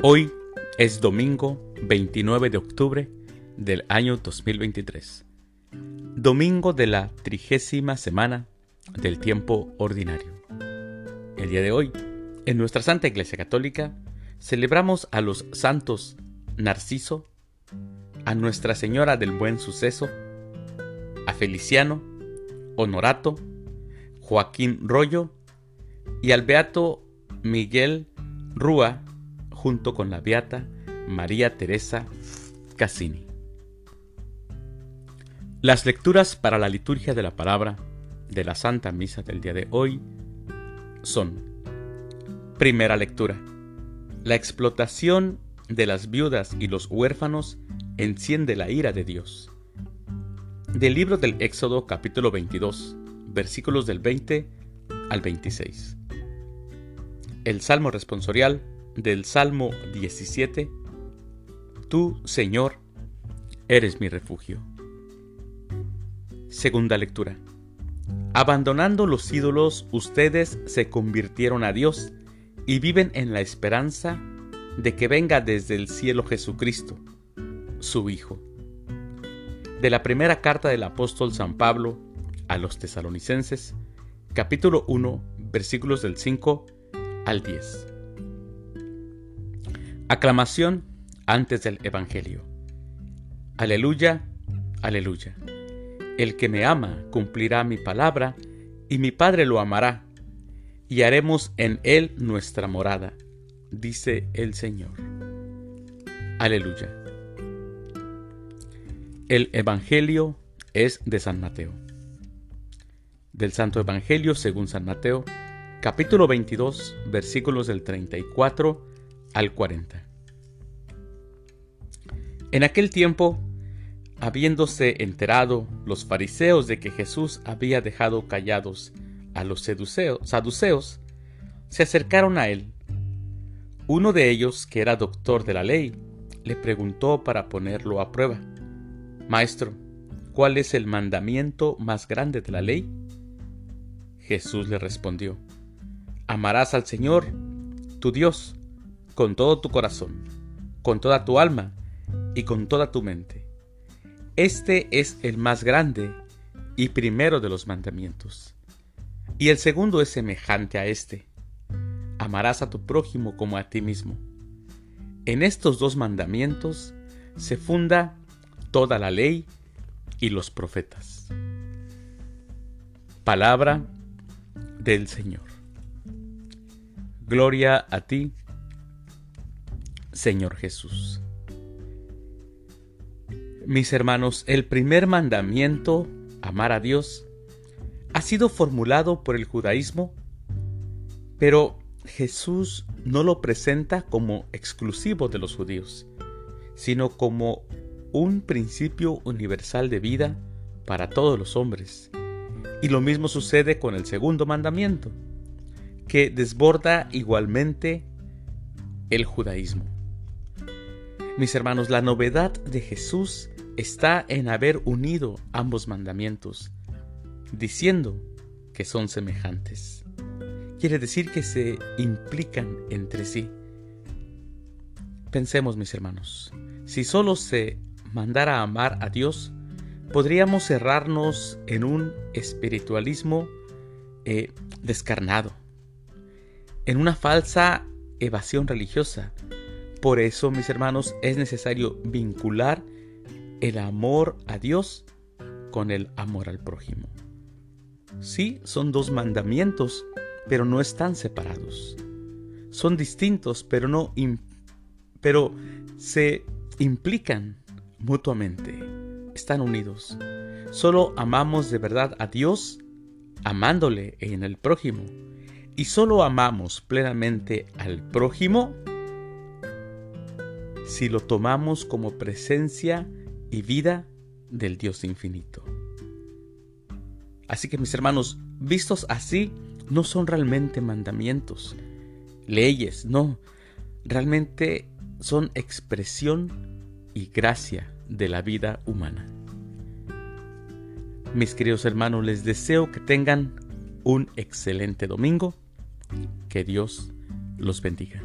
Hoy es domingo 29 de octubre del año 2023, domingo de la trigésima semana del tiempo ordinario. El día de hoy, en nuestra Santa Iglesia Católica, celebramos a los santos Narciso, a Nuestra Señora del Buen Suceso, a Feliciano, Honorato, Joaquín Rollo y al Beato Miguel Rúa junto con la beata María Teresa Cassini. Las lecturas para la liturgia de la palabra de la Santa Misa del día de hoy son Primera lectura. La explotación de las viudas y los huérfanos enciende la ira de Dios. Del libro del Éxodo capítulo 22, versículos del 20 al 26. El Salmo responsorial del Salmo 17, Tú, Señor, eres mi refugio. Segunda lectura. Abandonando los ídolos, ustedes se convirtieron a Dios y viven en la esperanza de que venga desde el cielo Jesucristo, su Hijo. De la primera carta del apóstol San Pablo a los tesalonicenses, capítulo 1, versículos del 5 al 10. Aclamación antes del Evangelio. Aleluya, aleluya. El que me ama cumplirá mi palabra, y mi Padre lo amará, y haremos en él nuestra morada, dice el Señor. Aleluya. El Evangelio es de San Mateo. Del Santo Evangelio según San Mateo, capítulo 22, versículos del 34 al 40. En aquel tiempo, habiéndose enterado los fariseos de que Jesús había dejado callados a los saduceos, se acercaron a él. Uno de ellos, que era doctor de la ley, le preguntó para ponerlo a prueba, Maestro, ¿cuál es el mandamiento más grande de la ley? Jesús le respondió, Amarás al Señor, tu Dios, con todo tu corazón, con toda tu alma y con toda tu mente. Este es el más grande y primero de los mandamientos. Y el segundo es semejante a este. Amarás a tu prójimo como a ti mismo. En estos dos mandamientos se funda toda la ley y los profetas. Palabra del Señor. Gloria a ti, Señor Jesús. Mis hermanos, el primer mandamiento, amar a Dios, ha sido formulado por el judaísmo, pero Jesús no lo presenta como exclusivo de los judíos, sino como un principio universal de vida para todos los hombres. Y lo mismo sucede con el segundo mandamiento, que desborda igualmente el judaísmo. Mis hermanos, la novedad de Jesús está en haber unido ambos mandamientos, diciendo que son semejantes. Quiere decir que se implican entre sí. Pensemos, mis hermanos, si solo se mandara amar a Dios, podríamos cerrarnos en un espiritualismo eh, descarnado, en una falsa evasión religiosa, por eso, mis hermanos, es necesario vincular el amor a Dios con el amor al prójimo. Sí, son dos mandamientos, pero no están separados. Son distintos, pero no pero se implican mutuamente. Están unidos. Solo amamos de verdad a Dios amándole en el prójimo. Y solo amamos plenamente al prójimo si lo tomamos como presencia y vida del Dios infinito. Así que mis hermanos, vistos así, no son realmente mandamientos, leyes, no, realmente son expresión y gracia de la vida humana. Mis queridos hermanos, les deseo que tengan un excelente domingo. Que Dios los bendiga.